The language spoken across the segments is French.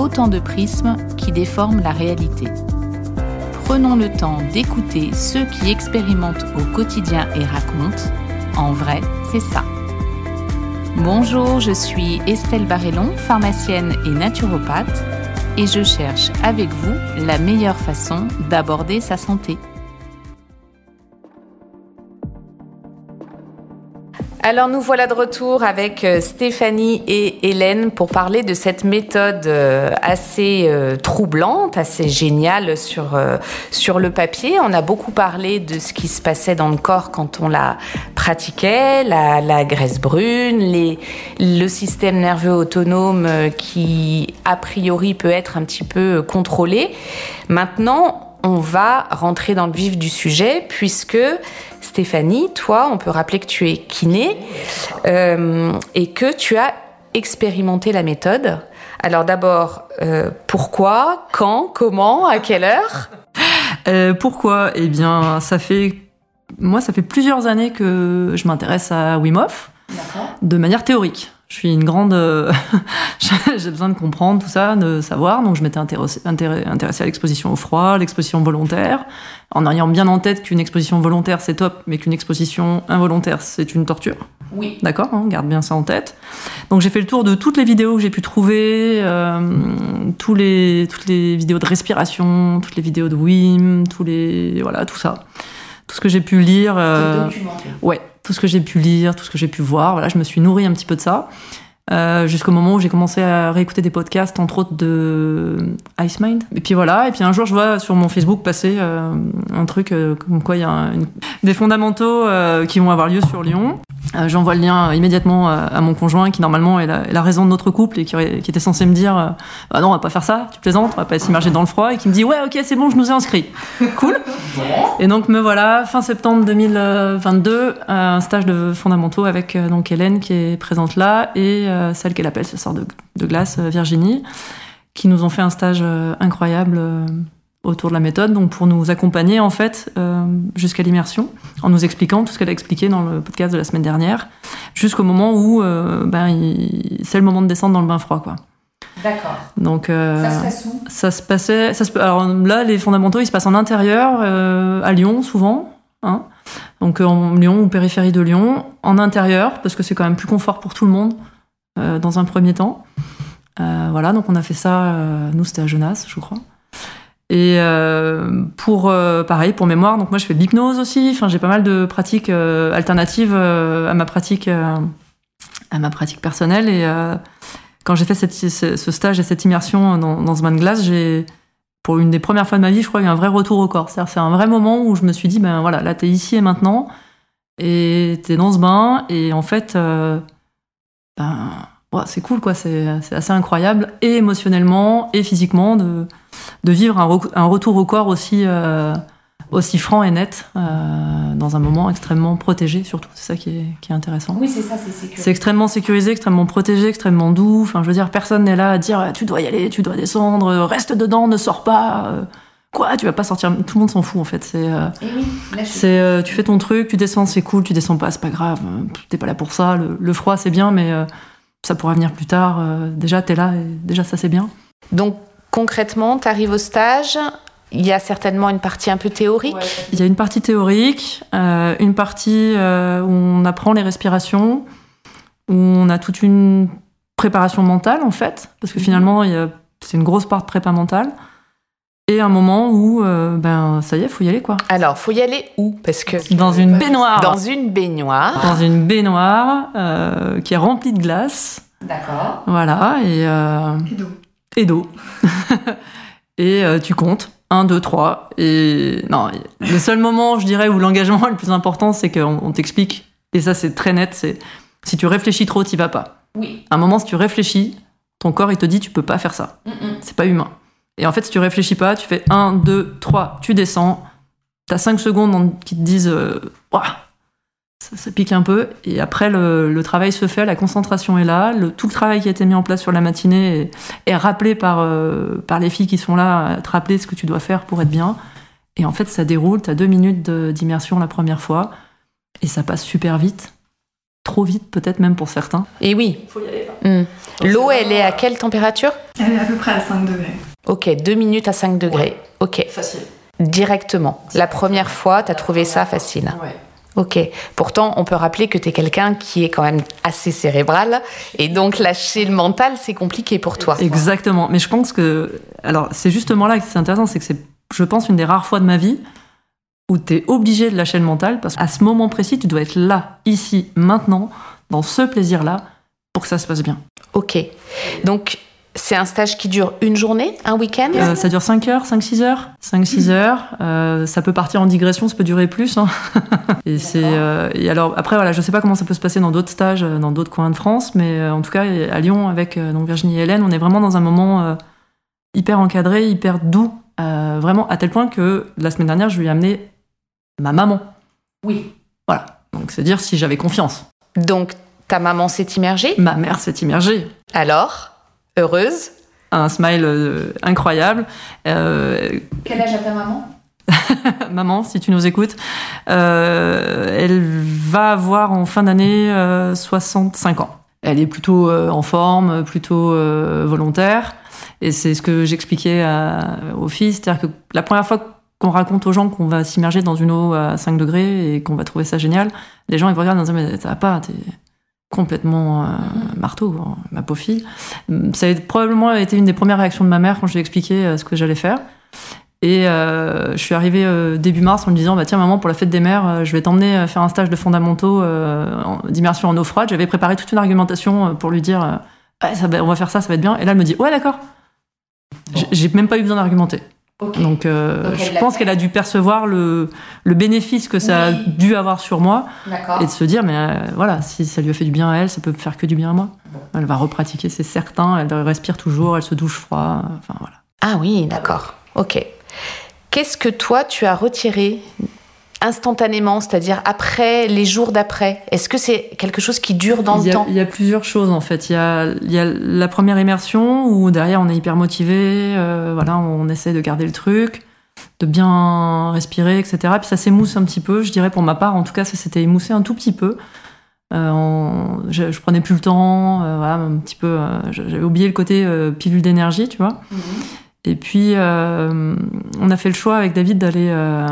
autant de prismes qui déforment la réalité. Prenons le temps d'écouter ceux qui expérimentent au quotidien et racontent. En vrai, c'est ça. Bonjour, je suis Estelle Barrellon, pharmacienne et naturopathe, et je cherche avec vous la meilleure façon d'aborder sa santé. Alors nous voilà de retour avec euh, Stéphanie et Hélène pour parler de cette méthode euh, assez euh, troublante, assez géniale sur, le papier. On a beaucoup parlé de ce qui se passait dans le corps quand on la pratiquait, la, graisse brune, le système nerveux autonome qui a priori peut être un petit peu contrôlé. Maintenant, on va rentrer dans le vif du sujet puisque Stéphanie, toi, on peut rappeler que tu es kiné euh, et que tu as expérimenté la méthode. Alors d'abord, euh, pourquoi, quand, comment, à quelle heure? Euh, Pourquoi? Eh bien, ça fait moi, ça fait plusieurs années que je m'intéresse à Wim Hof de manière théorique. Je suis une grande. j'ai besoin de comprendre tout ça, de savoir. Donc, je m'étais intéressée, intéressée à l'exposition au froid, l'exposition volontaire, en ayant bien en tête qu'une exposition volontaire, c'est top, mais qu'une exposition involontaire, c'est une torture. Oui. D'accord hein, Garde bien ça en tête. Donc, j'ai fait le tour de toutes les vidéos que j'ai pu trouver, euh, tous les, toutes les vidéos de respiration, toutes les vidéos de Wim, tous les. Voilà, tout ça. Tout ce que j'ai pu lire. Euh, ouais, tout ce que j'ai pu lire, tout ce que j'ai pu voir. Voilà, je me suis nourrie un petit peu de ça. Euh, jusqu'au moment où j'ai commencé à réécouter des podcasts, entre autres de Ice Mind. Et puis voilà, et puis un jour je vois sur mon Facebook passer euh, un truc euh, comme quoi il y a des fondamentaux qui vont avoir lieu sur Lyon. J'envoie le lien immédiatement à mon conjoint qui normalement est la, raison de notre couple et qui, était censé me dire ah non on va pas faire ça, tu plaisantes, on va pas s'immerger dans le froid et qui me dit ouais ok c'est bon je nous ai inscrits. Cool. et donc me voilà fin septembre 2022 un stage de fondamentaux avec donc Hélène qui est présente là et celle qu'elle appelle ce sort de, glace, euh, Virginie, qui nous ont fait un stage euh, incroyable autour de la méthode, donc pour nous accompagner en fait jusqu'à l'immersion, en nous expliquant tout ce qu'elle a expliqué dans le podcast de la semaine dernière, jusqu'au moment où ben, c'est le moment de descendre dans le bain froid, quoi. D'accord. Donc ça se passe où? Ça se passait. Ça se, alors là, les fondamentaux, ils se passent en intérieur, à Lyon souvent. Hein. Donc en Lyon ou périphérie de Lyon, en intérieur parce que c'est quand même plus confort pour tout le monde. Euh, dans un premier temps. Euh, voilà, donc on a fait ça, euh, nous c'était à Genasse, je crois. Et pour pareil pour mémoire, donc moi je fais de l'hypnose aussi. Enfin, j'ai pas mal de pratiques alternatives à ma pratique à ma pratique personnelle. Et quand j'ai fait ce stage et cette immersion dans, dans ce bain de glace, j'ai pour une des premières fois de ma vie, je crois, eu un vrai retour au corps. C'est-à-dire, c'est un vrai moment où je me suis dit, ben voilà, là t'es ici et maintenant, et t'es dans ce bain, et en fait, ben, c'est cool, quoi. C'est assez incroyable, et émotionnellement, et physiquement, de, de vivre un, un, retour au corps aussi, euh, aussi franc et net, euh, dans un moment extrêmement protégé, surtout. C'est ça qui est, qui est, intéressant. Oui, c'est ça, c'est sécurisé. C'est extrêmement sécurisé, extrêmement protégé, extrêmement doux. Enfin, je veux dire, personne n'est là à dire tu dois y aller, tu dois descendre, reste dedans, ne sors pas. Euh, quoi, tu vas pas sortir. Tout le monde s'en fout en fait. C'est, eh c'est, tu fais ton truc, tu descends, c'est cool, tu descends pas, c'est pas grave. T'es pas là pour ça. Le, froid, c'est bien, mais ça pourra venir plus tard. Euh, déjà, tu es là et déjà, ça, c'est bien. Donc, concrètement, tu arrives au stage. Il y a certainement une partie un peu théorique. Il y a une partie théorique, euh, une partie euh, où on apprend les respirations, où on a toute une préparation mentale, en fait, parce que mhm. finalement, c'est une grosse part de prépa mentale et un moment où euh, ben ça y est, faut y aller quoi. Alors, faut y aller où? Parce que dans une baignoire. Dans une baignoire. Dans une baignoire euh, qui est remplie de glace. D'accord. Voilà et euh, et d'eau. Et et tu comptes 1 2 3 et non, le seul moment, je dirais où l'engagement est le plus important, c'est qu'on t'explique et ça c'est très net, c'est si tu réfléchis trop, t'y vas pas. Oui. À un moment si tu réfléchis, ton corps il te dit tu peux pas faire ça. C'est pas humain. Et en fait, si tu réfléchis pas, tu fais 1, 2, 3, tu descends. T'as 5 secondes qui te disent euh, Ouah, ça, ça pique un peu. Et après, le, le travail se fait, la concentration est là. Le, tout le travail qui a été mis en place sur la matinée est, est rappelé par, euh, par les filles qui sont là à te rappeler ce que tu dois faire pour être bien. Et en fait, ça déroule. T'as deux minutes d'immersion la première fois. Et ça passe super vite. Trop vite, peut-être même pour certains. Et oui. Faut y aller. Hmm. L'eau, elle est à quelle température? Elle est à peu près à 5 degrés. Ok, deux minutes à 5 degrés. Ok, Facile. directement. La première fois, t'as trouvé ça facile. Ouais. Ok. Pourtant, on peut rappeler que t'es quelqu'un qui est quand même assez cérébral. Et donc, lâcher le mental, c'est compliqué pour toi. Exactement. Mais je pense que. Alors, c'est justement là que c'est intéressant, c'est que c'est, je pense, une des rares fois de ma vie où tu es obligé de lâcher le mental parce qu'à ce moment précis, tu dois être là, ici, maintenant, dans ce plaisir-là, pour que ça se passe bien. Ok. Donc, c'est un stage qui dure une journée, un week-end Euh, ça dure 5 heures, 5-6 heures 5-6 heures. Euh, ça peut partir en digression, ça peut durer plus. hein. et, c'est, euh, et alors, après, voilà, je sais pas comment ça peut se passer dans d'autres stages, dans d'autres coins de France, mais en tout cas, à Lyon, avec donc Virginie et Hélène, on est vraiment dans un moment hyper encadré, hyper doux. vraiment, à tel point que la semaine dernière, je lui ai amené ma maman. Oui. Voilà. Donc, c'est dire si j'avais confiance. Donc, ta maman s'est immergée? Ma mère s'est immergée. Alors, heureuse. Un smile euh, incroyable. Euh, Quel âge a ta maman maman, si tu nous écoutes, euh, elle va avoir en fin d'année euh, 65 ans. Elle est plutôt euh, en forme, plutôt euh, volontaire. Et c'est ce que j'expliquais aux filles. C'est-à-dire que la première fois qu'on raconte aux gens qu'on va s'immerger dans une eau à 5 degrés et qu'on va trouver ça génial, les gens ils vous regardent en disant Mais ça va pas, t'es complètement euh, marteau, hein, ma pauvre fille. Ça a probablement été une des premières réactions de ma mère quand je lui ai expliqué euh, ce que j'allais faire. Et euh, je suis arrivée début mars en lui disant bah tiens maman pour la fête des mères je vais t'emmener faire un stage de fondamentaux en- d'immersion en eau froide. J'avais préparé toute une argumentation pour lui dire ça va- on va faire ça ça va être bien. Et là elle me dit ouais d'accord. J'ai même pas eu besoin d'argumenter. Donc, euh, Donc, je pense qu'elle a dû percevoir le, le bénéfice que ça a dû avoir sur moi D'accord. et de se dire mais euh, voilà si ça lui a fait du bien à elle ça peut faire que du bien à moi. Elle va repratiquer c'est certain. Elle respire toujours. Elle se douche froid. Enfin voilà. Ah oui, d'accord. Ok. Qu'est-ce que toi, tu as retiré instantanément, c'est-à-dire après, les jours d'après Est-ce que c'est quelque chose qui dure dans le a, temps? Il y a plusieurs choses en fait. Il y a, il y a la première immersion où derrière on est hyper motivé, euh, voilà, on essaie de garder le truc, de bien respirer, etc. Puis ça s'émousse un petit peu, je dirais pour ma part, en tout cas ça s'était émoussé un tout petit peu. Euh, je, je prenais plus le temps, euh, voilà, un petit peu. J'avais oublié le côté pilule d'énergie, tu vois. Et puis, euh, on a fait le choix avec David d'aller, euh,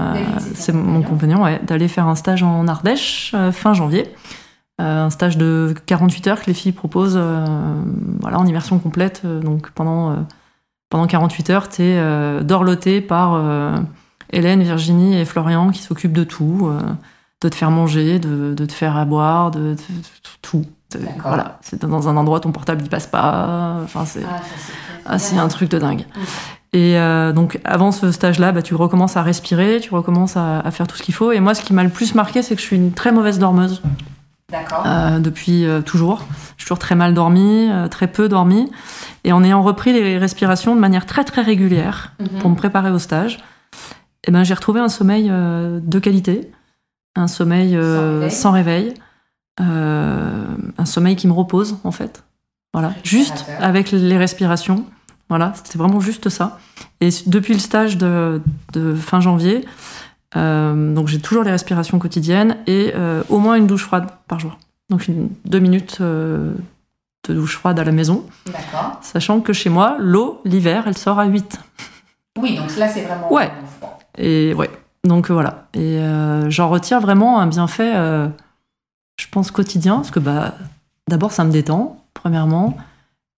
c'est mon compagnon, ouais, d'aller faire un stage en Ardèche euh, fin janvier. Un stage de 48 heures que les filles proposent voilà, en immersion complète. Donc pendant, pendant 48 heures, tu es dorloté par Hélène, Virginie et Florian qui s'occupent de tout, de te faire manger, de, de te faire à boire, de, de- de- tout. C'est- D'accord. Voilà, c'est dans un endroit ton portable il passe pas. Enfin, c'est ah, c'est un truc de dingue. Et euh, donc, avant ce stage-là, bah, tu recommences à respirer, tu recommences à, à faire tout ce qu'il faut. Et moi, ce qui m'a le plus marqué, c'est que je suis une très mauvaise dormeuse D'accord. euh, depuis euh, toujours. Je suis toujours très mal dormie, euh, très peu dormie. Et en ayant repris les respirations de manière très très régulière Mhm. pour me préparer au stage, eh ben, j'ai retrouvé un sommeil euh, de qualité, un sommeil euh, Sans réveil. sans réveil, euh, un sommeil qui me repose en fait. Voilà, juste avec les respirations. Voilà, c'était vraiment juste ça. Et depuis le stage de, de fin janvier, euh, donc j'ai toujours les respirations quotidiennes et euh, au moins une douche froide par jour. Donc une, deux minutes euh, de douche froide à la maison, D'accord. sachant que chez moi, l'eau, l'hiver, elle sort à 8. Oui, donc là, c'est vraiment. Ouais. Et ouais, donc euh, voilà. Et euh, j'en retire vraiment un bienfait, euh, pense, quotidien, parce que bah, d'abord, ça me détend, premièrement.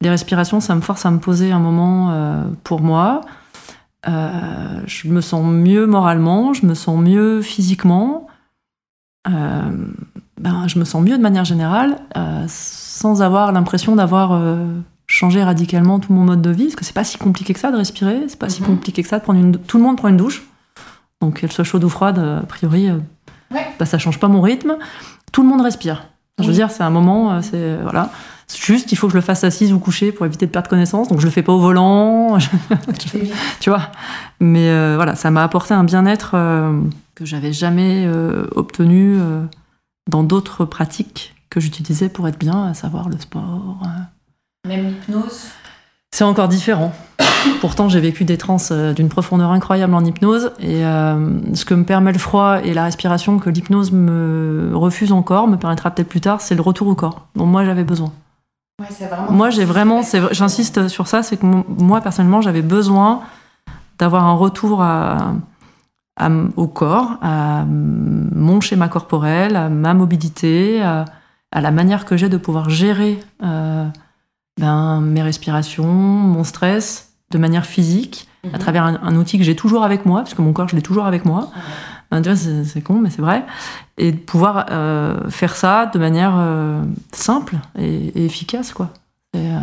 Les respirations, ça me force à me poser un moment euh, pour moi. Euh, je me sens mieux moralement, je me sens mieux physiquement. Euh, ben, je me sens mieux de manière générale, sans avoir l'impression d'avoir changé radicalement tout mon mode de vie, parce que c'est pas si compliqué que ça de respirer, c'est pas si Mhm. compliqué que ça de prendre une. Tout le monde prend une douche, donc qu'elle soit chaude ou froide, a priori, Ouais. bah, ça change pas mon rythme. Tout le monde respire. Je veux dire, c'est un moment, euh, c'est voilà. Juste, il faut que je le fasse assise ou couchée pour éviter de perdre connaissance. Donc, je le fais pas au volant. tu vois. Mais euh, voilà, ça m'a apporté un bien-être euh, que j'avais jamais euh, obtenu euh, dans d'autres pratiques que j'utilisais pour être bien, à savoir le sport. euh. Même l'hypnose C'est encore différent. Pourtant, j'ai vécu des trans euh, d'une profondeur incroyable en hypnose. Et euh, ce que me permet le froid et la respiration que l'hypnose me refuse encore, me permettra peut-être plus tard, c'est le retour au corps dont moi j'avais besoin. Ouais, vraiment. Moi, j'ai vraiment, j'insiste sur ça, c'est que moi, personnellement, j'avais besoin d'avoir un retour à, à m- au corps, à mon schéma corporel, à ma mobilité, à, à la manière que j'ai de pouvoir gérer euh, ben, mes respirations, mon stress de manière physique, à travers un, un outil que j'ai toujours avec moi, parce que mon corps, je l'ai toujours avec moi. Ben, tu vois, c'est c'est con, mais c'est vrai. Et de pouvoir euh, faire ça de manière euh, simple et, et efficace, quoi. Euh,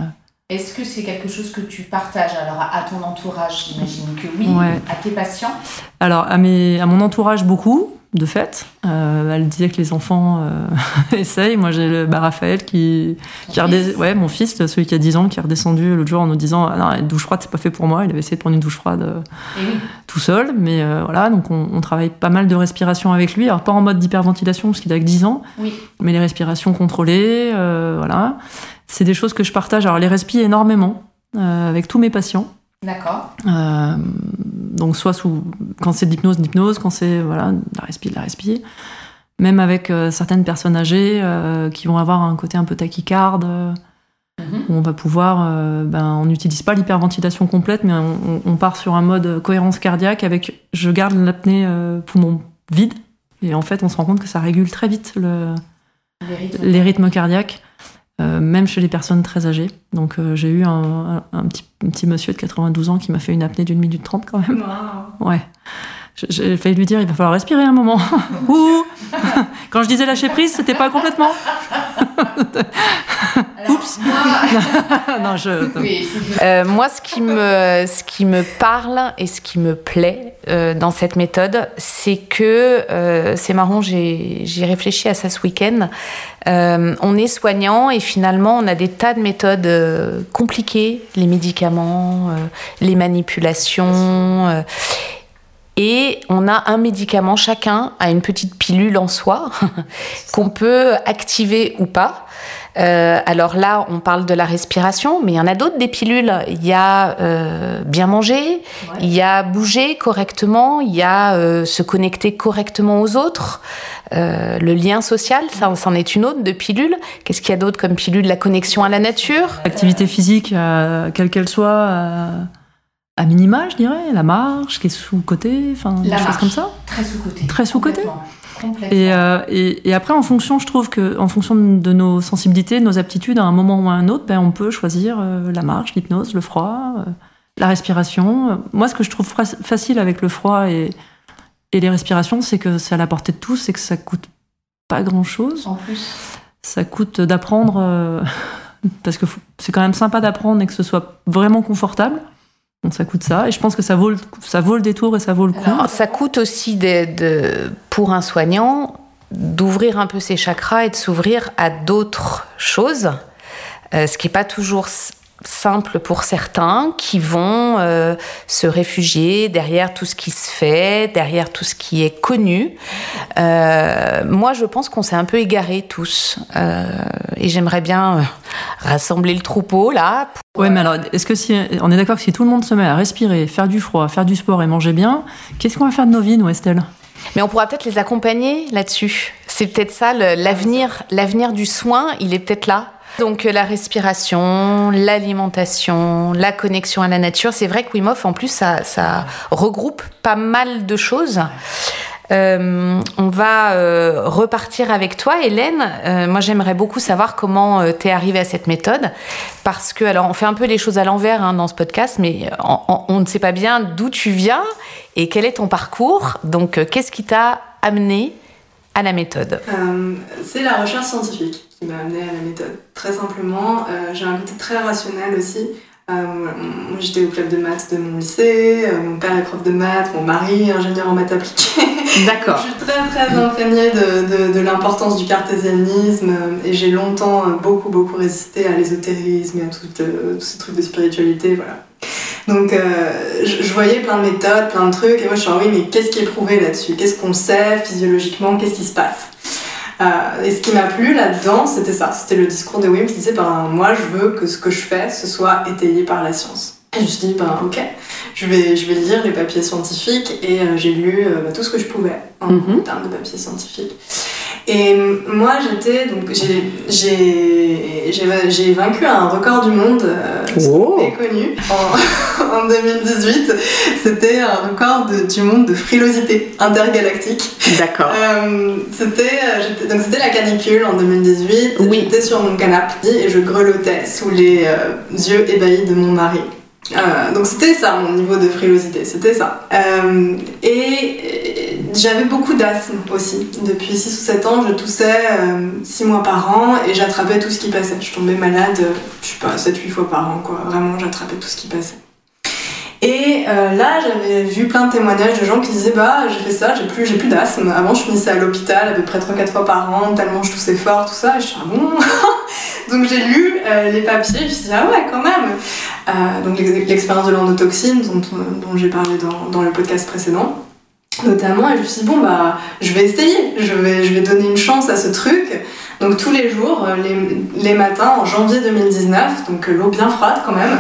Est-ce que c'est quelque chose que tu partages alors à, ton entourage? J'imagine que oui. Ouais. À tes patients Alors, à, mes, à mon entourage, beaucoup, de fait. Euh, elle disait que les enfants euh, essayent. Moi, j'ai le bah, Raphaël qui, ouais, mon fils, celui qui a 10 ans, qui est redescendu l'autre jour en nous disant ah non, une douche froide, c'est pas fait pour moi. Il avait essayé de prendre une douche froide euh, oui. tout seul. Mais voilà, donc on, on travaille pas mal de respiration avec lui. Alors, pas en mode d'hyperventilation, parce qu'il a que 10 ans, Oui. mais les respirations contrôlées, voilà. C'est des choses que je partage. Alors, les respi énormément euh, avec tous mes patients. D'accord. Euh, donc soit sous quand c'est de l'hypnose, de l'hypnose, quand c'est voilà de la respi, de la respi. Même avec euh, certaines personnes âgées qui vont avoir un côté un peu tachycarde, Mhm. où on va pouvoir, ben, on n'utilise pas l'hyperventilation complète, mais on, part sur un mode cohérence cardiaque avec je garde l'apnée poumon vide, et en fait on se rend compte que ça régule très vite le, Les rythmes. les rythmes cardiaques, euh, même chez les personnes très âgées. Donc euh, j'ai eu un, petit, un petit monsieur de 92 ans qui m'a fait une apnée d'une minute trente quand même. Ouais. J'ai- failli lui dire, il va falloir respirer un moment. Ouh Quand je disais lâcher prise, c'était pas complètement. Oups. non, je. Oui. Euh, moi, ce qui, me, ce qui me parle et ce qui me plaît euh, dans cette méthode, c'est que, euh, c'est marrant, j'ai j'ai réfléchi à ça ce week-end. Euh, on est soignant et finalement, on a des tas de méthodes euh, compliquées, les médicaments, euh, les manipulations. Et on a un médicament, chacun a une petite pilule en soi qu'on peut activer ou pas. Euh, alors là, on parle de la respiration, mais il y en a d'autres des pilules. Il y a euh, bien manger, il y a bouger correctement, il y a euh, se connecter correctement aux autres, euh, le lien social, ça, c'en est une autre de pilule. Qu'est-ce qu'il y a d'autre comme pilule? La connexion à la nature? Activité physique, euh, quelle qu'elle soit, euh, à minima, je dirais. La marche, qui est sous-côté, enfin, des choses comme ça. Très sous-côté. Très. Et, euh, et, et après, en fonction, je trouve que, en fonction de nos sensibilités, de nos aptitudes, à un moment ou à un autre, ben, on peut choisir euh, la marche, l'hypnose, le froid, euh, la respiration. Moi, ce que je trouve facile avec le froid et, et les respirations, c'est que c'est à la portée de tous, c'est que ça coûte pas grand-chose. En plus. Ça coûte d'apprendre, parce que c'est quand même sympa d'apprendre et que ce soit vraiment confortable. Donc ça coûte ça, et je pense que ça vaut le, ça vaut le détour et ça vaut le coup. Ça coûte aussi pour un soignant d'ouvrir un peu ses chakras et de s'ouvrir à d'autres choses, euh, ce qui n'est pas toujours simple pour certains qui vont euh, se réfugier derrière tout ce qui se fait, derrière tout ce qui est connu. Euh, moi, je pense qu'on s'est un peu égarés tous, Euh, et j'aimerais bien rassembler le troupeau là. Ouais, mais alors, est-ce que si on est d'accord que si tout le monde se met à respirer, faire du froid, faire du sport et manger bien, qu'est-ce qu'on va faire de nos vies, nous, Estelle? Mais on pourra peut-être les accompagner là-dessus. C'est peut-être ça, l'avenir, l'avenir du soin, il est peut-être là. Donc euh, la respiration, l'alimentation, la connexion à la nature. C'est vrai que en plus, ça, regroupe pas mal de choses. Euh, on va euh, repartir avec toi, Hélène. Moi, j'aimerais beaucoup savoir comment t'es arrivée à cette méthode, parce que alors on fait un peu les choses à l'envers hein, dans ce podcast, mais on, ne sait pas bien d'où tu viens et quel est ton parcours. Donc, qu'est-ce qui t'a amené à la méthode? C'est la recherche scientifique qui m'a amenée à la méthode. Très simplement, euh, j'ai un côté très rationnel aussi. Euh, moi, j'étais au club de maths de mon lycée, euh, mon père est prof de maths, mon mari est ingénieur en maths appliquées. D'accord. Je suis très très imprégnée de, de, de l'importance du cartésianisme et j'ai longtemps beaucoup beaucoup résisté à l'ésotérisme et à tout, euh, tous ces trucs de spiritualité, voilà. Donc euh, je, je voyais plein de méthodes, plein de trucs et moi je suis en oui mais qu'est-ce qui est prouvé là-dessus? Qu'est-ce qu'on sait physiologiquement? Qu'est-ce qui se passe? Euh, et ce qui m'a plu là-dedans, c'était ça. C'était le discours de Wim qui disait ben, Moi, je veux que ce que je fais, ce soit étayé par la science. Et je me suis dit Ben, ok, je vais, je vais lire les papiers scientifiques. Et euh, j'ai lu euh, bah, tout ce que je pouvais en Mhm. termes de papiers scientifiques. Et moi, j'étais. Donc, j'ai- vaincu un record du monde euh, Oh. méconnu en, en 2018. C'était un record de- du monde de frilosité intergalactique. D'accord. Euh, c'était euh, donc c'était la canicule en 2018. Oui. J'étais sur mon canapé et je grelottais sous les euh, yeux ébahis de mon mari. Euh, donc c'était ça mon niveau de frilosité, c'était ça. Euh, et j'avais beaucoup d'asthme aussi. Depuis 6 ou 7 ans, je toussais 6 mois par an et j'attrapais tout ce qui passait. Je tombais malade, euh, je sais pas, 7-8 fois par an quoi. Vraiment, j'attrapais tout ce qui passait. Et euh, là, j'avais vu plein de témoignages de gens qui disaient Bah, j'ai fait ça, j'ai plus, plus d'asthme. Avant, je finissais à l'hôpital à peu près 3-4 fois par an, tellement je toussais fort, tout ça. Et je suis ah bon? Donc, j'ai lu euh, les papiers, je me suis dit Ah ouais, quand même Euh, Donc, l'ex- l'expérience de l'endotoxine, dont, j'ai parlé dans le podcast précédent, notamment. Et je me suis dit Bon, bah, je vais essayer, je vais, donner une chance à ce truc. Donc, tous les jours, euh, les, matins, en janvier 2019, donc euh, l'eau bien froide quand même.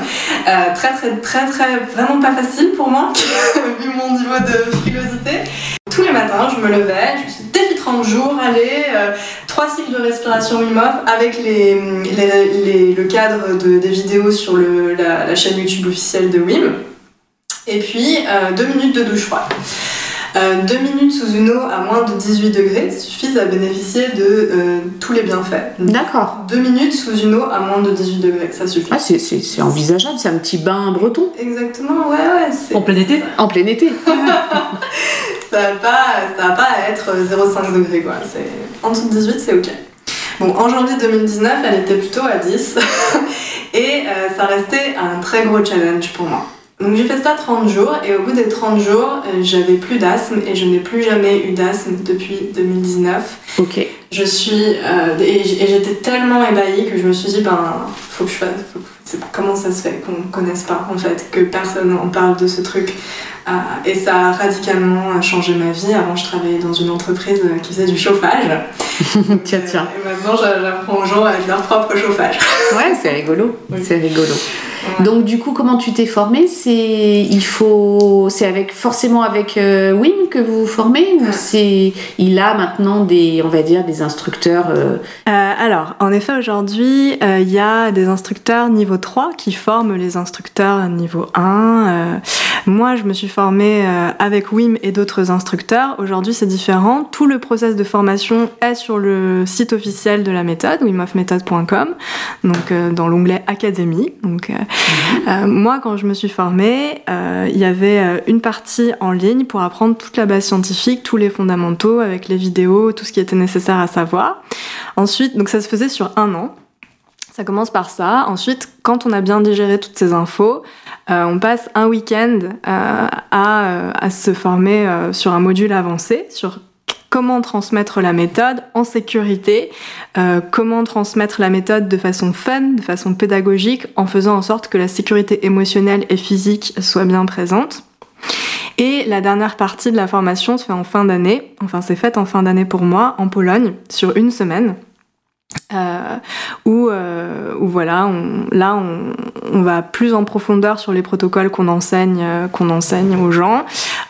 Euh, très très très très vraiment pas facile pour moi vu mon niveau de frilosité. Tous les matins je me levais, je me suis défi 30 jours, allez, euh, trois cycles de respiration Wim Hof avec le cadre de, des vidéos sur la, chaîne YouTube officielle de Wim. Et puis euh, deux minutes de douche froide. Euh, deux minutes sous une eau à moins de 18 degrés suffisent à bénéficier de euh, tous les bienfaits. D'accord. Deux minutes sous une eau à moins de 18 degrés, ça suffit. Ah, c'est- c'est c'est envisageable, c'est un petit bain breton Exactement, ouais, ouais. c'est- En plein été en plein été. Ça va pas, ça va pas être 0,5 degrés quoi. C'est en dessous de 18, c'est ok. Bon, en janvier 2019, elle était plutôt à 10 et euh, ça restait un très gros challenge pour moi. Donc j'ai fait ça 30 jours et au bout des 30 jours, euh, j'avais plus d'asthme et je n'ai plus jamais eu d'asthme depuis 2019. Ok. Je suis euh, et j'étais tellement ébahie que je me suis dit ben faut que je fasse faut que- comment ça se fait qu'on ne connaisse pas en fait que personne en parle de ce truc? Euh, et ça a radicalement changé ma vie avant je travaillais dans une entreprise qui faisait du chauffage tiens, tiens. et maintenant j'a- j'apprends aux gens avec leur propre chauffage Ouais, c'est rigolo. Oui. C'est rigolo. Ouais. Donc du coup, comment tu t'es formée? C'est il faut c'est avec forcément avec euh, Wim que vous vous formez ou Ouais. c'est il a maintenant des on va dire des instructeurs euh, Euh, alors, en effet, aujourd'hui, euh, il y a des instructeurs niveau 3 qui forment les instructeurs niveau 1. Moi, je me suis formée euh, avec Wim et d'autres instructeurs. Aujourd'hui, c'est différent. Tout le process de formation est sur le site officiel de la méthode, wimhofmethod.com, donc euh, dans l'onglet Académie. Donc, euh, euh, moi, quand je me suis formée, euh, il y avait une partie en ligne pour apprendre toute la base scientifique, tous les fondamentaux, avec les vidéos, tout ce qui était nécessaire à savoir. Ensuite, donc ça se faisait sur un an. Ça commence par ça. Ensuite, quand on a bien digéré toutes ces infos, euh, on passe un week-end euh, à, euh, à se former sur un module avancé, sur comment transmettre la méthode en sécurité, comment transmettre la méthode de façon fun, de façon pédagogique, en faisant en sorte que la sécurité émotionnelle et physique soit bien présente. Et la dernière partie de la formation se fait en fin d'année, enfin c'est faite en fin d'année pour moi, en Pologne, sur une semaine. Euh, où, euh, où voilà, on, là on, va plus en profondeur sur les protocoles qu'on enseigne, euh, qu'on enseigne aux gens.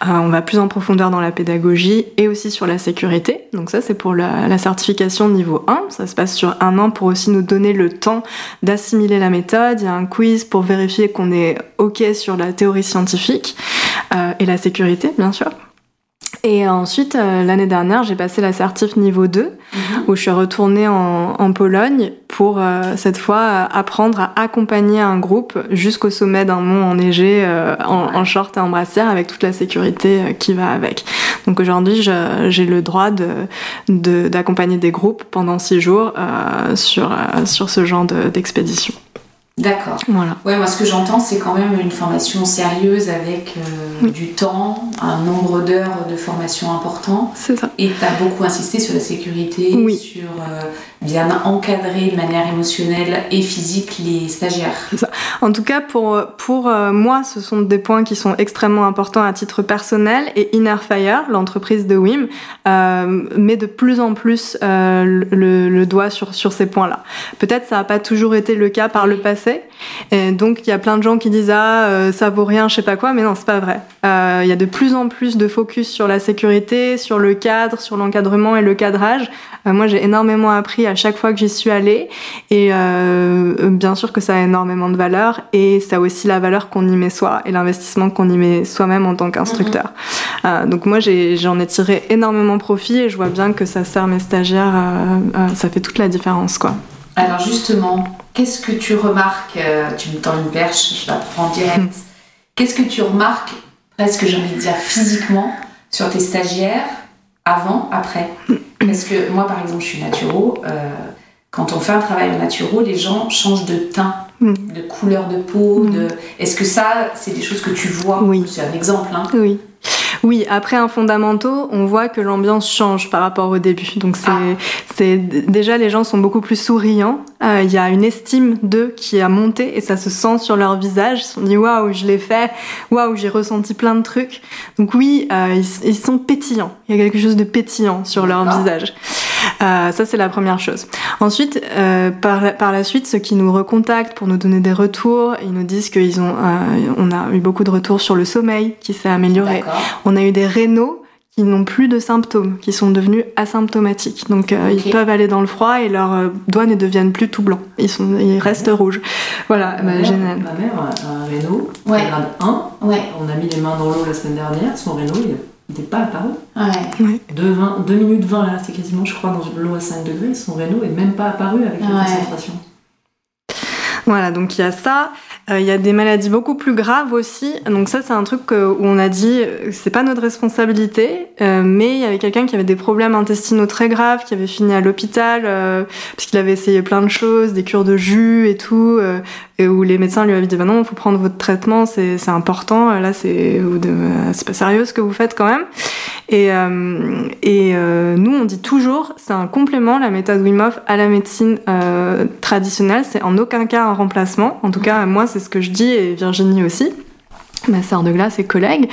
Euh, on va plus en profondeur dans la pédagogie et aussi sur la sécurité. Donc ça c'est pour la, la certification niveau 1. Ça se passe sur un an pour aussi nous donner le temps d'assimiler la méthode. Il y a un quiz pour vérifier qu'on est ok sur la théorie scientifique et la sécurité bien sûr. Et ensuite, euh, l'année dernière, j'ai passé la certif niveau 2, où je suis retournée en, en Pologne pour euh, cette fois euh, apprendre à accompagner un groupe jusqu'au sommet d'un mont enneigé euh, en, en short et en brassière avec toute la sécurité euh, qui va avec. Donc aujourd'hui, j'ai le droit de- de- d'accompagner des groupes pendant six jours euh, sur, sur ce genre de- d'expédition. D'accord. Voilà. Ouais, moi ce que j'entends, c'est quand même une formation sérieuse avec euh, Oui. du temps, un nombre d'heures de formation important. C'est ça. Et tu as beaucoup insisté sur la sécurité, Oui. sur euh, bien encadrer de manière émotionnelle et physique les stagiaires. En tout cas, pour, pour euh, moi, ce sont des points qui sont extrêmement importants à titre personnel et Innerfire, l'entreprise de Wim, met de plus en plus le, le doigt sur, sur ces points-là. Peut-être ça n'a pas toujours été le cas par le passé. Et donc, il y a plein de gens qui disent Ah, euh, ça vaut rien, je sais pas quoi, mais non, c'est pas vrai. Euh, Il y a de plus en plus de focus sur la sécurité, sur le cadre, sur l'encadrement et le cadrage. Euh, moi, j'ai énormément appris à chaque fois que j'y suis allée. Et bien sûr que ça a énormément de valeur et ça a aussi la valeur qu'on y met soi et l'investissement qu'on y met soi-même en tant qu'instructeur. Euh, donc moi, j'en ai, tiré énormément profit et je vois bien que ça sert mes stagiaires. ça fait toute la différence, quoi. Alors justement, qu'est-ce que tu remarques euh, Tu me tends une perche, je la prends direct. Qu'est-ce que tu remarques, presque j'ai envie de dire physiquement, sur tes stagiaires, avant, après? Parce que moi, par exemple, je suis naturo. euh, quand on fait un travail en naturo, les gens changent de teint, Mm. de couleur de peau. De... Est-ce que ça, c'est des choses que tu vois? Oui. C'est un exemple. Hein. Oui. Oui, après un fondamental, on voit que l'ambiance change par rapport au début. Donc c'est, Ah. c'est déjà les gens sont beaucoup plus souriants. Euh, Il y a une estime d'eux qui a monté et ça se sent sur leur visage. Ils se sont dit waouh, je l'ai fait. Waouh, j'ai ressenti plein de trucs. Donc oui, euh, ils, ils sont pétillants. Il y a quelque chose de pétillant sur leur D'accord. visage. Euh, ça c'est la première chose. Ensuite, euh, par, la, par la suite, ceux qui nous recontactent pour nous donner des retours, ils nous disent qu'ils ont, euh, on a eu beaucoup de retours sur le sommeil qui s'est amélioré. On a eu des rénaux qui n'ont plus de symptômes, qui sont devenus asymptomatiques. Donc euh, ils peuvent aller dans le froid et leurs euh, doigts ne deviennent plus tout blancs. Ils, sont, ils restent rouges. Voilà, bah, génial. Ma mère a un Renault, Ouais. grade 1. Ouais, On a mis les mains dans l'eau la semaine dernière. Son Renault, il n'était pas apparu. ouais. 2, 20, 2 minutes 20, là, c'était quasiment, je crois, dans l'eau à 5 degrés. Son Renault est même pas apparu avec la Ouais. concentration. Voilà, donc il y a ça. Euh, Il y a des maladies beaucoup plus graves aussi. Donc ça, c'est un truc où on a dit, euh, c'est pas notre responsabilité, euh, mais il y avait quelqu'un qui avait des problèmes intestinaux très graves, qui avait fini à l'hôpital parce qu'il avait essayé plein de choses, des cures de jus et tout, et où les médecins lui avaient dit, bah non, il faut prendre votre traitement, c'est important. Là, c'est pas sérieux ce que vous faites quand même. Et, et nous, on dit toujours, c'est un complément, la méthode Wim à la médecine traditionnelle. C'est en aucun cas un remplacement. En tout cas, moi, c'est ce que je dis, et Virginie aussi. Ma sœur de glace et collègue.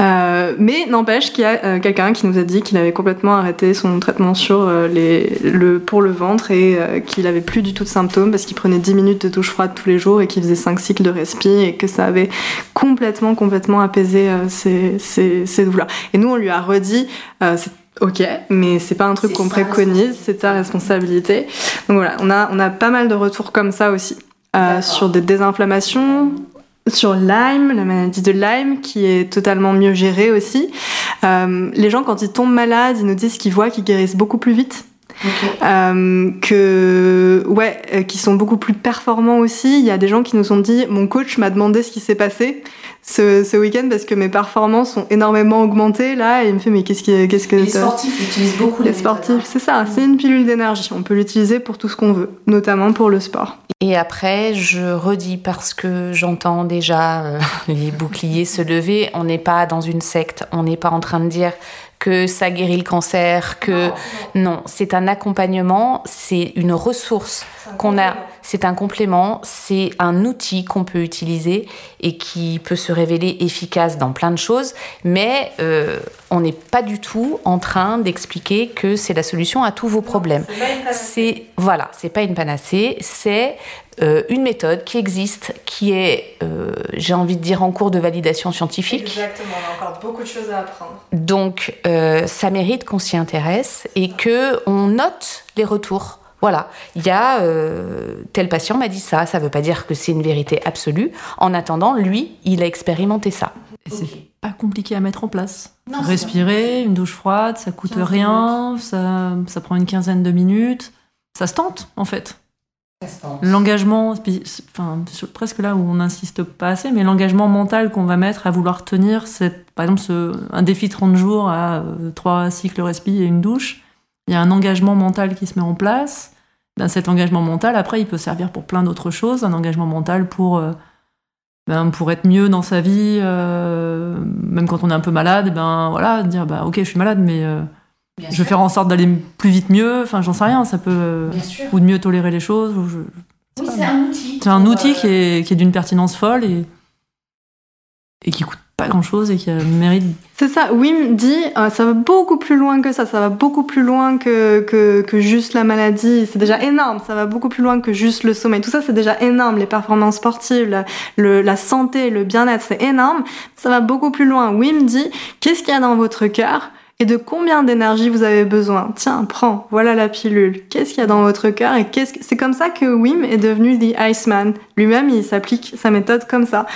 Euh, mais n'empêche qu'il y a euh, quelqu'un qui nous a dit qu'il avait complètement arrêté son traitement sur euh, les, le, pour le ventre et qu'il avait plus du tout de symptômes parce qu'il prenait 10 minutes de douche froide tous les jours et qu'il faisait 5 cycles de respi et que ça avait complètement, complètement apaisé ses, ses, ses douleurs. Et nous, on lui a redit, c'est Ok, mais c'est pas un truc qu'on préconise, c'est ta responsabilité. Donc voilà, on a, on a pas mal de retours comme ça aussi. Euh, sur des désinflammations, sur Lyme, la maladie de Lyme, qui est totalement mieux gérée aussi. Euh, les gens, quand ils tombent malades, ils nous disent qu'ils voient qu'ils guérissent beaucoup plus vite. Euh, que ouais, euh, qui sont beaucoup plus performants aussi. Il y a des gens qui nous ont dit, mon coach m'a demandé ce qui s'est passé ce, ce week-end parce que mes performances ont énormément augmenté là, et il me fait mais qu'est-ce qui, qu'est-ce que Les sportifs utilisent beaucoup les méthode, sportifs, hein. c'est ça, c'est une pilule d'énergie. On peut l'utiliser pour tout ce qu'on veut, notamment pour le sport. Et après, je redis parce que j'entends déjà euh, les boucliers se lever. On n'est pas dans une secte. On n'est pas en train de dire que ça guérit le cancer, que non, c'est un accompagnement, c'est une ressource qu'on a, c'est un complément, c'est un outil qu'on peut utiliser et qui peut se révéler efficace dans plein de choses, mais euh, on n'est pas du tout en train d'expliquer que c'est la solution à tous vos problèmes. C'est voilà, c'est pas une panacée, c'est euh, une méthode qui existe, qui est, euh, j'ai envie de dire, en cours de validation scientifique. Exactement, on a encore beaucoup de choses à apprendre. Donc, euh, ça mérite qu'on s'y intéresse et que on note les retours. Voilà, il y a euh, tel patient m'a dit ça. Ça veut pas dire que c'est une vérité absolue. En attendant, lui, il a expérimenté ça. Et c'est pas compliqué à mettre en place. Non, Respirer, une douche froide, ça coûte 15 rien, ça, ça prend une quinzaine de minutes. Ça se tente, en fait. L'engagement, enfin, presque là où on n'insiste pas assez, mais l'engagement mental qu'on va mettre à vouloir tenir, c'est par exemple ce- un défi 30 jours à euh, trois cycles respi et une douche. Il y a un engagement mental qui se met en place. ben, cet engagement mental, après, il peut servir pour plein d'autres choses. Un engagement mental pour, euh, ben, pour être mieux dans sa vie, euh, même quand on est un peu malade, ben voilà, dire bah ok, je suis malade, mais euh, je sûr. vais faire en sorte d'aller plus vite mieux. Enfin, j'en sais rien, ça peut. ou de mieux tolérer les choses. ou je- Oui, c'est un outil. C'est un outil qui est, qui est d'une pertinence folle et, et qui coûte grand chose et qui mérite. C'est ça, Wim dit, euh, ça va beaucoup plus loin que ça, ça va beaucoup plus loin que, que, juste la maladie, c'est déjà énorme, ça va beaucoup plus loin que juste le sommeil, tout ça c'est déjà énorme, les performances sportives, la, la santé, le bien-être, c'est énorme, ça va beaucoup plus loin. Wim dit, qu'est-ce qu'il y a dans votre cœur et de combien d'énergie vous avez besoin? Tiens, prends, voilà la pilule. Qu'est-ce qu'il y a dans votre cœur et qu'est-ce que... c'est comme ça que Wim est devenu The Iceman. Lui-même, il s'applique sa méthode comme ça.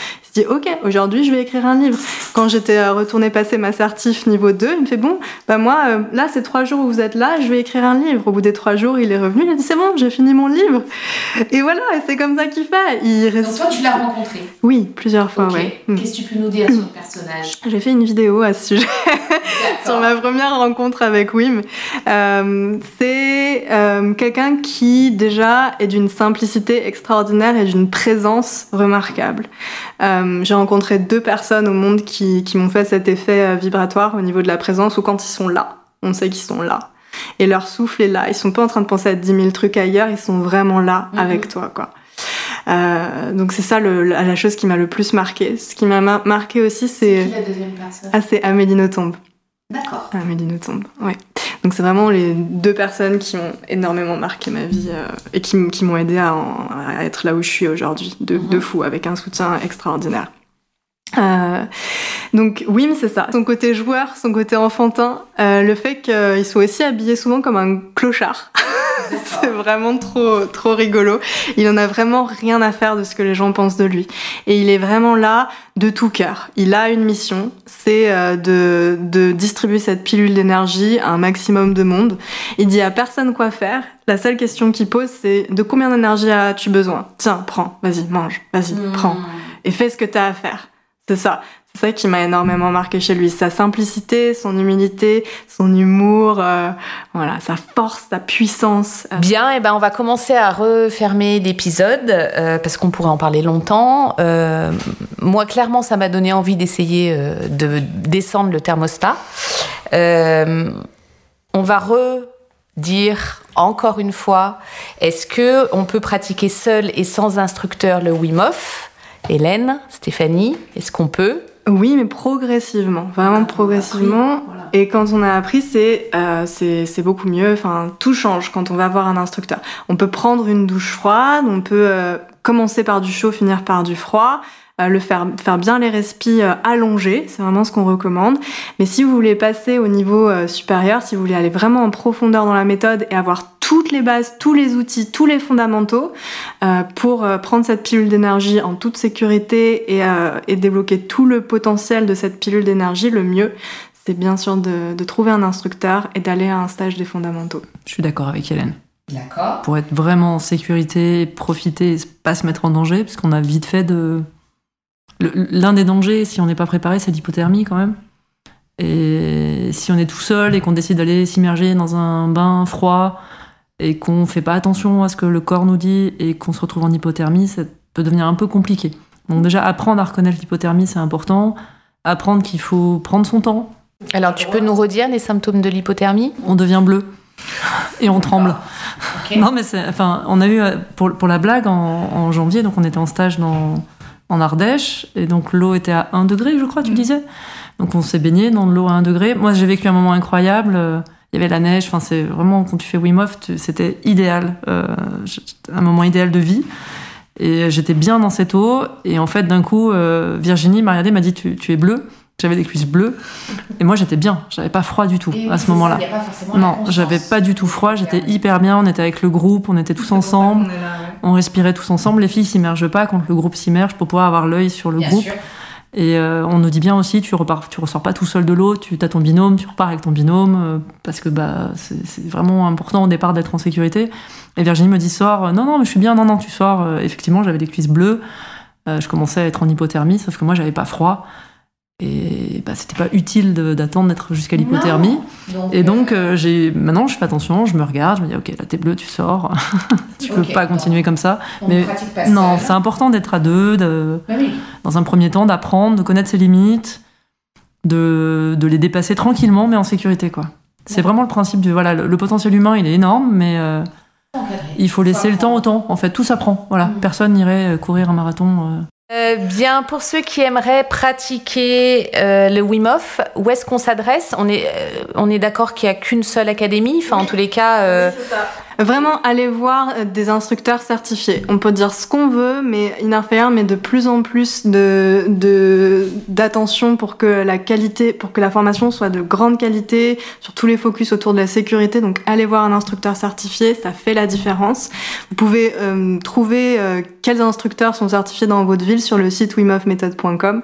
Ok, aujourd'hui, je vais écrire un livre. Quand j'étais euh, retournée passer ma certif niveau 2, il me fait, bon, bah moi, euh, là, c'est trois jours où vous êtes là, je vais écrire un livre. Au bout des trois jours, il est revenu, il a dit, c'est bon, j'ai fini mon livre. Et voilà, et c'est comme ça qu'il fait. Il Donc reste... toi, tu l'as rencontré. Oui, plusieurs fois, Ok. ouais. Mm. Qu'est-ce que tu peux nous dire sur le personnage? J'ai fait une vidéo à ce sujet. sur ma première rencontre avec Wim. Euh, c'est euh, quelqu'un qui déjà est d'une simplicité extraordinaire et d'une présence remarquable. Euh, J'ai rencontré deux personnes au monde qui, qui m'ont fait cet effet euh, vibratoire au niveau de la présence, où quand ils sont là, on sait qu'ils sont là. Et leur souffle est là. Ils sont pas en train de penser à 10 000 trucs ailleurs, ils sont vraiment là Mhm. avec toi, quoi. Euh, donc c'est ça le, la, chose qui m'a le plus marqué. Ce qui m'a ma- marqué aussi, Qui c'est est la deuxième personne? Ah, c'est Amélie Nothomb. D'accord. Amélie Nothomb, ouais. Donc c'est vraiment les deux personnes qui ont énormément marqué ma vie euh, et qui, m'ont aidé à, en- à être là où je suis aujourd'hui, de, Mhm. de fou, avec un soutien extraordinaire. Euh, donc Wim, c'est ça. Son côté joueur, son côté enfantin, euh, le fait qu'il soit aussi habillé souvent comme un clochard. c'est vraiment trop, trop rigolo. Il en a vraiment rien à faire de ce que les gens pensent de lui. Et il est vraiment là de tout cœur. Il a une mission, c'est euh, de, de distribuer cette pilule d'énergie à un maximum de monde. Il dit à personne quoi faire. La seule question qu'il pose, c'est de combien d'énergie as-tu besoin? Tiens, prends, vas-y, mange, vas-y, Hmm. prends. Et fais ce que tu as à faire. C'est ça. C'est ça qui m'a énormément marqué chez lui. Sa simplicité, son humilité, son humour, euh, voilà, sa force, sa puissance. Euh, Bien, et ben on va commencer à refermer l'épisode euh, parce qu'on pourrait en parler longtemps. Moi, clairement, ça m'a donné envie d'essayer de descendre le thermostat. On va redire encore une fois est-ce que on peut pratiquer seul et sans instructeur le Wim Hof? Hélène, Stéphanie, est-ce qu'on peut? Oui, mais progressivement, vraiment progressivement. Voilà. Et quand on a appris, c'est euh, c'est c'est beaucoup mieux. Enfin, tout change quand on va voir un instructeur. On peut prendre une douche froide, on peut euh, commencer par du chaud, finir par du froid. Euh, le faire, faire bien les respis euh, allongés, c'est vraiment ce qu'on recommande. Mais si vous voulez passer au niveau euh, supérieur, si vous voulez aller vraiment en profondeur dans la méthode et avoir toutes les bases, tous les outils, tous les fondamentaux euh, pour euh, prendre cette pilule d'énergie en toute sécurité et, euh, et débloquer tout le potentiel de cette pilule d'énergie, le mieux, c'est bien sûr de, de trouver un instructeur et d'aller à un stage des fondamentaux. Je suis d'accord avec Hélène. D'accord. Pour être vraiment en sécurité, profiter et pas se mettre en danger, parce qu'on a vite fait de. L'un des dangers, si on n'est pas préparé, c'est l'hypothermie quand même. Et si on est tout seul et qu'on décide d'aller s'immerger dans un bain froid et qu'on fait pas attention à ce que le corps nous dit et qu'on se retrouve en hypothermie, ça peut devenir un peu compliqué. Donc déjà, apprendre à reconnaître l'hypothermie, c'est important. Apprendre qu'il faut prendre son temps. Alors, tu peux nous redire les symptômes de l'hypothermie? On devient bleu et on tremble. Ok. Non, mais c'est, enfin, on a eu euh, pour, pour la blague en, en janvier, donc on était en stage dans, en Ardèche, et donc l'eau était à 1 degré, je crois, tu Mhm. disais. Donc on s'est baigné dans de l'eau à 1 degré. Moi, j'ai vécu un moment incroyable. euh, Il y avait la neige. Enfin, c'est vraiment quand tu fais Wim Hof, c'était idéal, euh, un moment idéal de vie. Et j'étais bien dans cette eau. Et en fait, d'un coup, euh, Virginie m'a regardé, m'a dit tu, tu es bleu. J'avais des cuisses bleues. Et moi, j'étais bien. J'avais pas froid du tout Et à ce moment-là. Non, j'avais pas du tout froid, j'étais hyper bien, on était avec le groupe, on était tous ensemble, on respirait tous ensemble. Les filles s'immergent pas quand le groupe s'immerge pour pouvoir avoir l'œil sur le Bien groupe. sûr. Et euh, on nous dit bien aussi, tu repars, tu ressors pas tout seul de l'eau, tu as ton binôme, tu repars avec ton binôme, euh, parce que bah c'est vraiment important au départ d'être en sécurité. Et Virginie me dit sors, Euh, non non mais je suis bien, non non tu sors. Effectivement j'avais des cuisses bleues, Euh, je commençais à être en hypothermie, sauf que moi j'avais pas froid. Et bah, c'était pas utile d'attendre d'être jusqu'à l'hypothermie. Et donc, euh, j'ai maintenant, je fais attention, je me regarde, je me dis, ok, là, t'es bleu, tu sors. tu peux pas continuer comme ça. on mais pas Non, c'est important d'être à deux, de, Bah oui. dans un premier temps, d'apprendre, de connaître ses limites, de, de les dépasser tranquillement, mais en sécurité, quoi. C'est vraiment le principe du voilà, le, le potentiel humain, il est énorme, mais euh, il faut laisser le temps au temps. En fait, tout s'apprend. Voilà, Mhm. personne n'irait euh, courir un marathon. euh. Euh, bien, pour ceux qui aimeraient pratiquer euh, le Wim Hof, où est-ce qu'on s'adresse? On est, euh, est d'accord qu'il n'y a qu'une seule académie? Enfin, en tous les cas, Vraiment, allez voir euh, des instructeurs certifiés. On peut dire ce qu'on veut, mais Innerfire met de plus en plus de de- d'attention pour que la qualité, pour que la formation soit de grande qualité, sur tous les focus autour de la sécurité. Donc, allez voir un instructeur certifié, ça fait la différence. Vous pouvez euh, trouver euh, quels instructeurs sont certifiés dans votre ville sur le site wimhofmethod.com.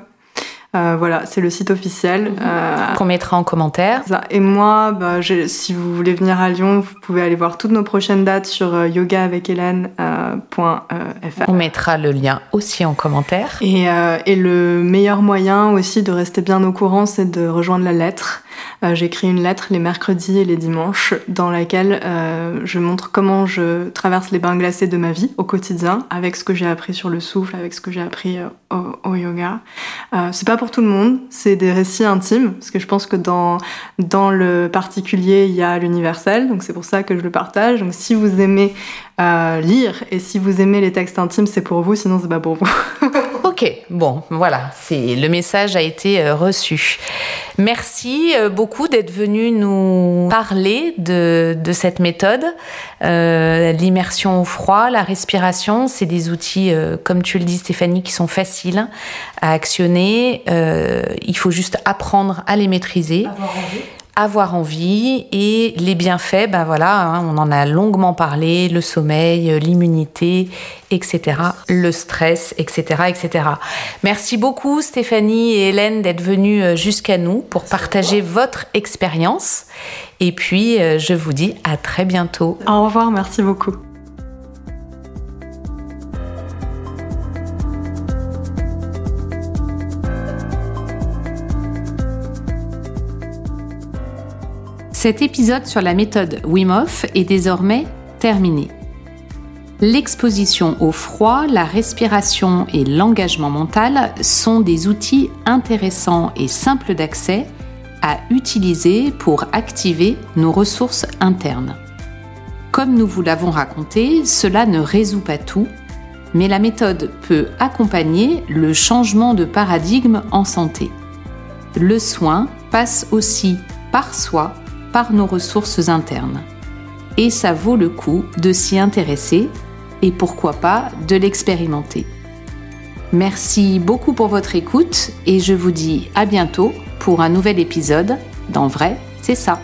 Euh, voilà, c'est le site officiel. Euh, qu'on mettra en commentaire. Et moi, bah, j'ai- si vous voulez venir à Lyon, vous pouvez aller voir toutes nos prochaines dates sur euh, yogaavecHélène.fr. On mettra le lien aussi en commentaire. Et, euh, et le meilleur moyen aussi de rester bien au courant, c'est de rejoindre la lettre. Euh, J'écris une lettre les mercredis et les dimanches dans laquelle euh, je montre comment je traverse les bains glacés de ma vie au quotidien, avec ce que j'ai appris sur le souffle, avec ce que j'ai appris euh, au, au yoga. C'est pas pour tout le monde, c'est des récits intimes, parce que je pense que dans, dans le particulier, il y a l'universel, donc c'est pour ça que je le partage. Donc si vous aimez lire et si vous aimez les textes intimes, c'est pour vous, sinon c'est pas pour vous. Ok, bon, voilà, c'est le message a été reçu. Merci beaucoup d'être venu nous parler de, de cette méthode. Euh, L'immersion au froid, la respiration, c'est des outils, euh, comme tu le dis Stéphanie, qui sont faciles à actionner. Euh, il faut juste apprendre à les maîtriser. Et les bienfaits, ben voilà, hein, on en a longuement parlé, le sommeil, l'immunité, etc., le stress, etc., etc. Merci beaucoup Stéphanie et Hélène d'être venues euh, jusqu'à nous pour partager votre expérience. Et puis, euh, je vous dis à très bientôt. Au revoir, merci beaucoup. Cet épisode sur la méthode Wim Hof est désormais terminé. L'exposition au froid, la respiration et l'engagement mental sont des outils intéressants et simples d'accès à utiliser pour activer nos ressources internes. Comme nous vous l'avons raconté, cela ne résout pas tout, mais la méthode peut accompagner le changement de paradigme en santé. Le soin passe aussi par soi, par nos ressources internes. Et ça vaut le coup de s'y intéresser et pourquoi pas de l'expérimenter. Merci beaucoup pour votre écoute et je vous dis à bientôt pour un nouvel épisode dans Vrai, c'est ça.